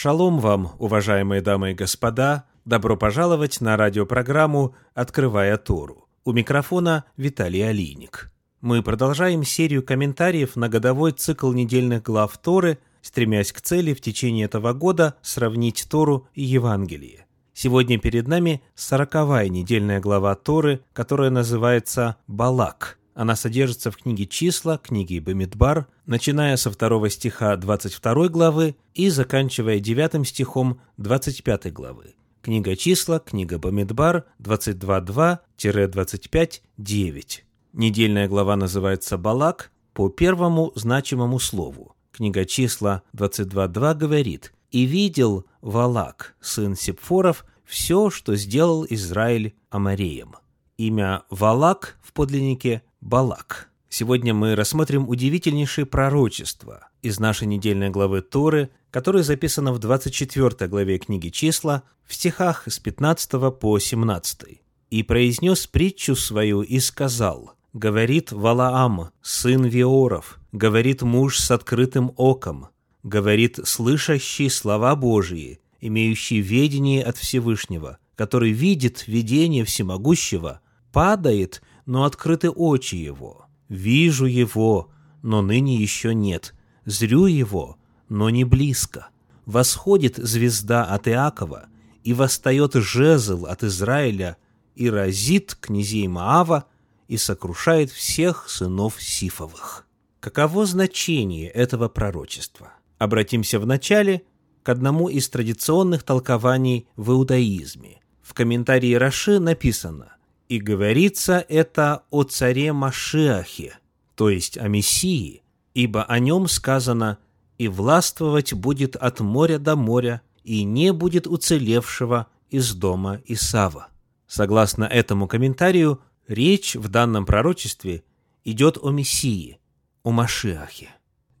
Шалом вам, уважаемые дамы и господа! Добро пожаловать на радиопрограмму «Открывая Тору». У микрофона Виталий Алиник. Мы продолжаем серию комментариев на годовой цикл недельных глав Торы, стремясь к цели в течение этого года сравнить Тору и Евангелие. Сегодня перед нами сороковая недельная глава Торы, которая называется «Балак», она содержится в книге «Числа», книге «Бамидбар», начиная со второго стиха 22 главы и заканчивая девятым стихом 25 главы. Книга «Числа», книга «Бамидбар», 22.2-25.9. Недельная глава называется «Балак» по первому значимому слову. Книга «Числа» 22.2 говорит «И видел Валак, сын Сепфоров, все, что сделал Израиль Амареем». Имя Валак в подлиннике Балак. Сегодня мы рассмотрим удивительнейшее пророчество из нашей недельной главы Торы, которое записано в 24 главе книги «Числа» в стихах с 15 по 17. «И произнес притчу свою и сказал, говорит Валаам, сын Виоров, говорит муж с открытым оком, говорит слышащий слова Божьи, имеющий ведение от Всевышнего, который видит видение всемогущего, падает – но открыты очи его. Вижу его, но ныне еще нет. Зрю его, но не близко. Восходит звезда от Иакова, и восстает жезл от Израиля, и разит князей Маава, и сокрушает всех сынов Сифовых. Каково значение этого пророчества? Обратимся вначале к одному из традиционных толкований в иудаизме. В комментарии Раши написано и говорится это о царе Машиахе, то есть о Мессии, ибо о нем сказано «И властвовать будет от моря до моря, и не будет уцелевшего из дома Исава». Согласно этому комментарию, речь в данном пророчестве идет о Мессии, о Машиахе.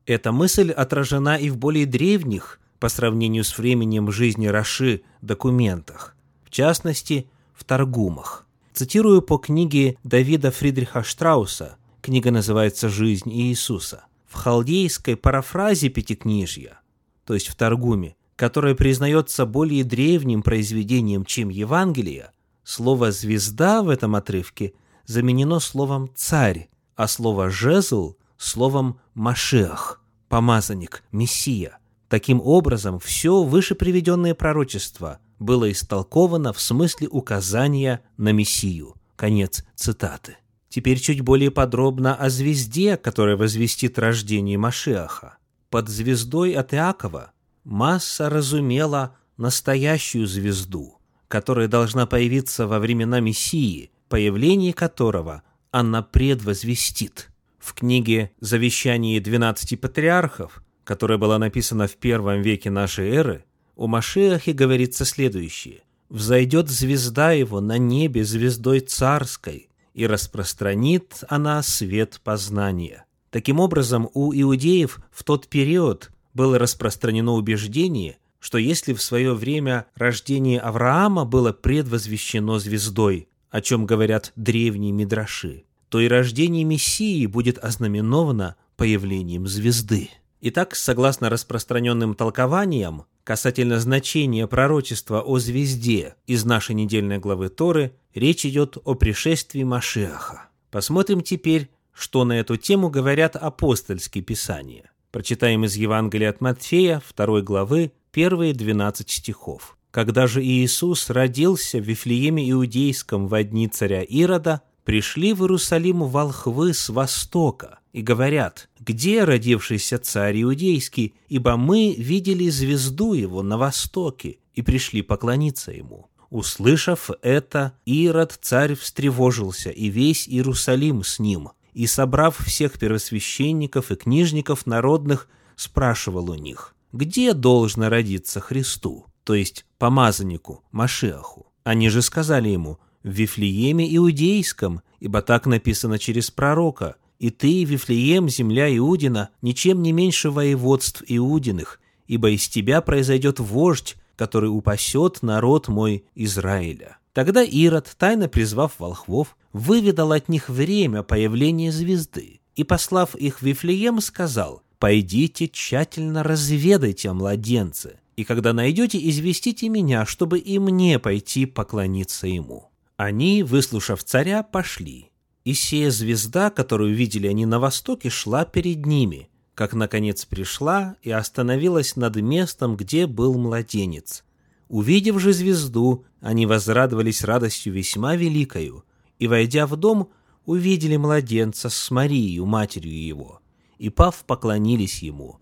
Эта мысль отражена и в более древних, по сравнению с временем жизни Раши, документах, в частности, в Таргумах. Цитирую по книге Давида Фридриха Штрауса, книга называется «Жизнь Иисуса». В халдейской парафразе Пятикнижья, то есть в Таргуме, которая признается более древним произведением, чем Евангелие, слово «звезда» в этом отрывке заменено словом «царь», а слово «жезл» – словом «машех», «помазанник», «мессия». Таким образом, все выше приведенное пророчество было истолковано в смысле указания на Мессию. Конец цитаты. Теперь чуть более подробно о звезде, которая возвестит рождение Машиаха. Под звездой от Иакова масса разумела настоящую звезду, которая должна появиться во времена Мессии, появление которого она предвозвестит. В книге «Завещание двенадцати патриархов», которая была написана в первом веке нашей эры, у Машиахе говорится следующее. «Взойдет звезда его на небе звездой царской, и распространит она свет познания». Таким образом, у иудеев в тот период было распространено убеждение, что если в свое время рождение Авраама было предвозвещено звездой, о чем говорят древние мидраши, то и рождение Мессии будет ознаменовано появлением звезды. Итак, согласно распространенным толкованиям, касательно значения пророчества о звезде из нашей недельной главы Торы, речь идет о пришествии Машиаха. Посмотрим теперь, что на эту тему говорят апостольские писания. Прочитаем из Евангелия от Матфея, 2 главы, первые 12 стихов. «Когда же Иисус родился в Вифлееме Иудейском во дни царя Ирода, пришли в Иерусалим волхвы с востока и говорят, где родившийся царь иудейский, ибо мы видели звезду его на востоке и пришли поклониться ему. Услышав это, Ирод царь встревожился, и весь Иерусалим с ним, и, собрав всех первосвященников и книжников народных, спрашивал у них, где должно родиться Христу, то есть помазаннику, Машиаху. Они же сказали ему, в Вифлееме Иудейском, ибо так написано через пророка, «И ты, Вифлеем, земля Иудина, ничем не меньше воеводств Иудиных, ибо из тебя произойдет вождь, который упасет народ мой Израиля». Тогда Ирод, тайно призвав волхвов, выведал от них время появления звезды и, послав их в Вифлеем, сказал, «Пойдите тщательно разведайте о младенце, И когда найдете, известите меня, чтобы и мне пойти поклониться ему». Они, выслушав царя, пошли. И сия звезда, которую видели они на востоке, шла перед ними, как, наконец, пришла и остановилась над местом, где был младенец. Увидев же звезду, они возрадовались радостью весьма великою, и, войдя в дом, увидели младенца с Марией, матерью его, и, пав, поклонились ему,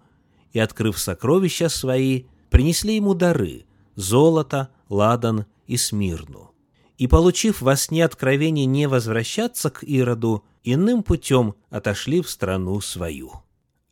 и, открыв сокровища свои, принесли ему дары – золото, ладан и смирну и, получив во сне откровение не возвращаться к Ироду, иным путем отошли в страну свою.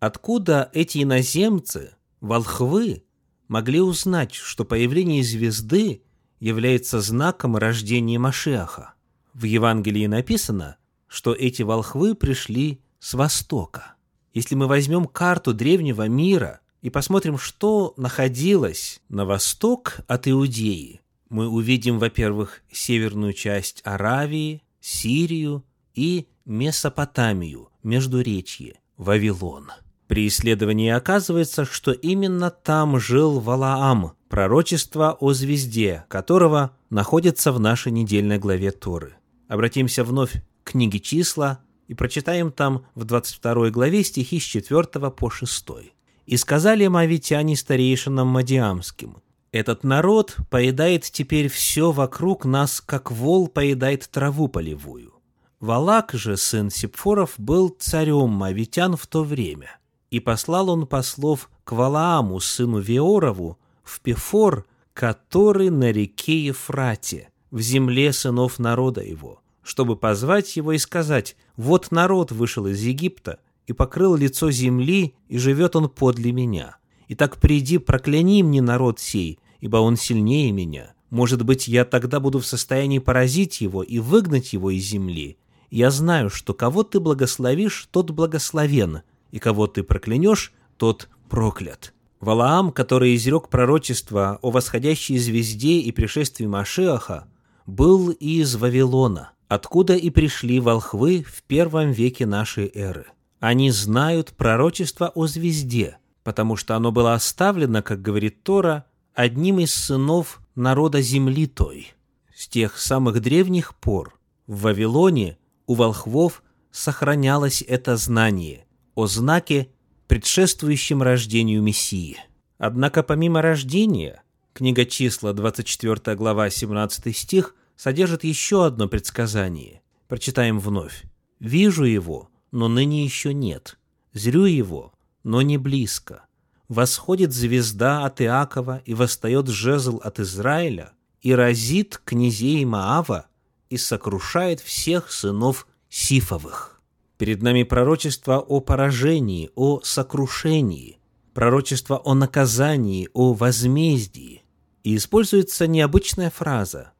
Откуда эти иноземцы, волхвы, могли узнать, что появление звезды является знаком рождения Машиаха? В Евангелии написано, что эти волхвы пришли с востока. Если мы возьмем карту древнего мира и посмотрим, что находилось на восток от Иудеи, мы увидим, во-первых, северную часть Аравии, Сирию и Месопотамию, Междуречье, Вавилон. При исследовании оказывается, что именно там жил Валаам, пророчество о звезде, которого находится в нашей недельной главе Торы. Обратимся вновь к книге числа и прочитаем там в 22 главе стихи с 4 по 6. «И сказали мавитяне старейшинам Мадиамским, этот народ поедает теперь все вокруг нас, как вол поедает траву полевую. Валак же, сын Сипфоров, был царем мавитян в то время. И послал он послов к Валааму, сыну Веорову, в Пефор, который на реке Ефрате, в земле сынов народа его, чтобы позвать его и сказать, «Вот народ вышел из Египта и покрыл лицо земли, и живет он подле меня. Итак, приди, прокляни мне народ сей, ибо он сильнее меня. Может быть, я тогда буду в состоянии поразить его и выгнать его из земли. Я знаю, что кого ты благословишь, тот благословен, и кого ты проклянешь, тот проклят». Валаам, который изрек пророчество о восходящей звезде и пришествии Машиаха, был из Вавилона, откуда и пришли волхвы в первом веке нашей эры. Они знают пророчество о звезде, потому что оно было оставлено, как говорит Тора, одним из сынов народа земли той. С тех самых древних пор в Вавилоне у волхвов сохранялось это знание о знаке, предшествующем рождению Мессии. Однако помимо рождения, книга числа, 24 глава, 17 стих, содержит еще одно предсказание. Прочитаем вновь. «Вижу его, но ныне еще нет. Зрю его, но не близко восходит звезда от Иакова и восстает жезл от Израиля, и разит князей Маава и сокрушает всех сынов Сифовых. Перед нами пророчество о поражении, о сокрушении, пророчество о наказании, о возмездии. И используется необычная фраза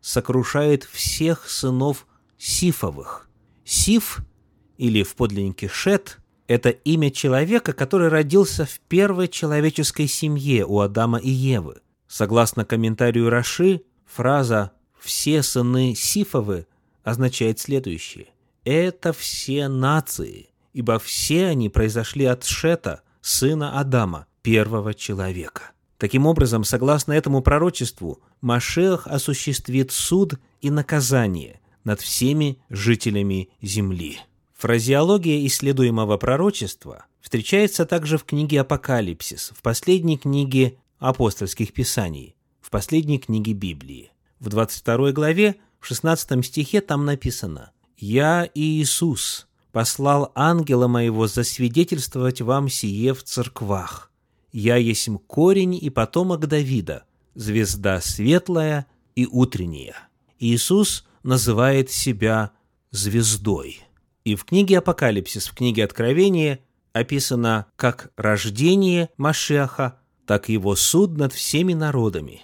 «сокрушает всех сынов Сифовых». Сиф, или в подлиннике Шет – это имя человека, который родился в первой человеческой семье у Адама и Евы. Согласно комментарию Раши, фраза «все сыны Сифовы» означает следующее. Это все нации, ибо все они произошли от Шета, сына Адама, первого человека. Таким образом, согласно этому пророчеству, Машех осуществит суд и наказание над всеми жителями земли. Фразеология исследуемого пророчества встречается также в книге «Апокалипсис», в последней книге апостольских писаний, в последней книге Библии. В 22 главе, в 16 стихе там написано «Я, Иисус, послал ангела моего засвидетельствовать вам сие в церквах. Я есть корень и потомок Давида, звезда светлая и утренняя». Иисус называет себя звездой. И в книге Апокалипсис, в книге Откровения описано как рождение Машеха, так и его суд над всеми народами.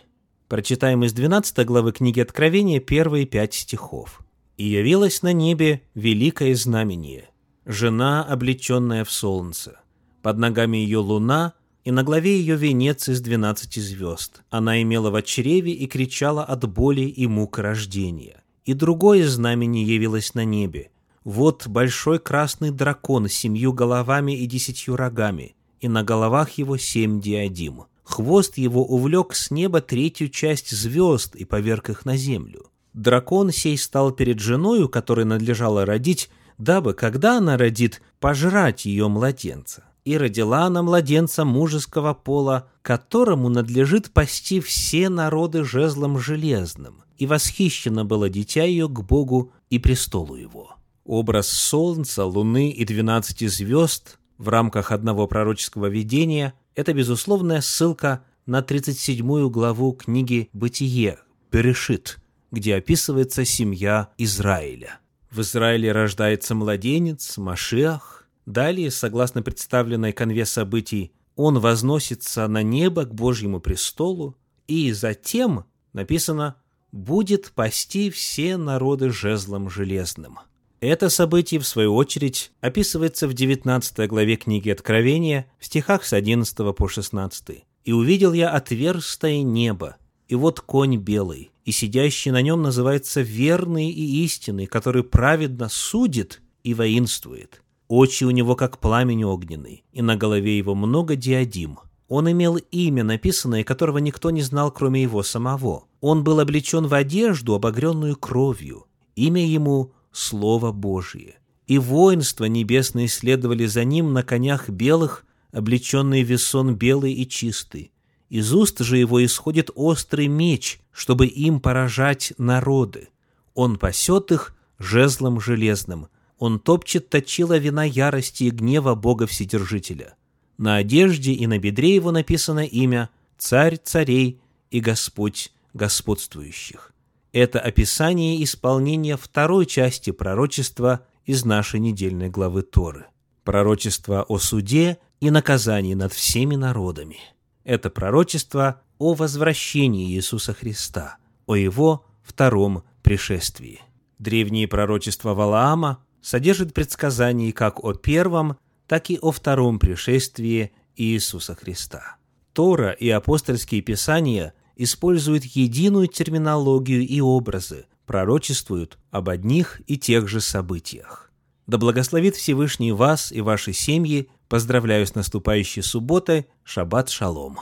Прочитаем из 12 главы книги Откровения первые пять стихов. «И явилось на небе великое знамение, жена, облеченная в солнце, под ногами ее луна, и на главе ее венец из двенадцати звезд. Она имела в чреве и кричала от боли и мук рождения. И другое знамение явилось на небе, вот большой красный дракон с семью головами и десятью рогами, и на головах его семь диадим. хвост его увлек с неба третью часть звезд и поверг их на землю. Дракон сей стал перед женою, которой надлежало родить, дабы, когда она родит, пожрать ее младенца. И родила она младенца мужеского пола, которому надлежит пасти все народы жезлом железным. И восхищено было дитя ее к Богу и престолу его. Образ солнца, луны и двенадцати звезд в рамках одного пророческого видения – это безусловная ссылка на 37 главу книги «Бытие» Берешит, где описывается семья Израиля. В Израиле рождается младенец, Машиах. Далее, согласно представленной конве событий, он возносится на небо к Божьему престолу, и затем, написано, будет пасти все народы жезлом железным. Это событие, в свою очередь, описывается в 19 главе книги Откровения, в стихах с 11 по 16. «И увидел я отверстое небо, и вот конь белый, и сидящий на нем называется верный и истинный, который праведно судит и воинствует. Очи у него как пламень огненный, и на голове его много диадим. Он имел имя, написанное, которого никто не знал, кроме его самого. Он был облечен в одежду, обогренную кровью. Имя ему Слово Божие. И воинства небесные следовали за ним на конях белых, облеченные весон белый и чистый. Из уст же его исходит острый меч, чтобы им поражать народы. Он пасет их жезлом железным. Он топчет точила вина ярости и гнева Бога Вседержителя. На одежде и на бедре его написано имя «Царь царей и Господь господствующих». Это описание исполнения второй части пророчества из нашей недельной главы Торы. Пророчество о суде и наказании над всеми народами. Это пророчество о возвращении Иисуса Христа, о Его втором пришествии. Древние пророчества Валаама содержат предсказания как о первом, так и о втором пришествии Иисуса Христа. Тора и апостольские писания используют единую терминологию и образы, пророчествуют об одних и тех же событиях. Да благословит Всевышний вас и ваши семьи. Поздравляю с наступающей субботой. Шаббат шалом.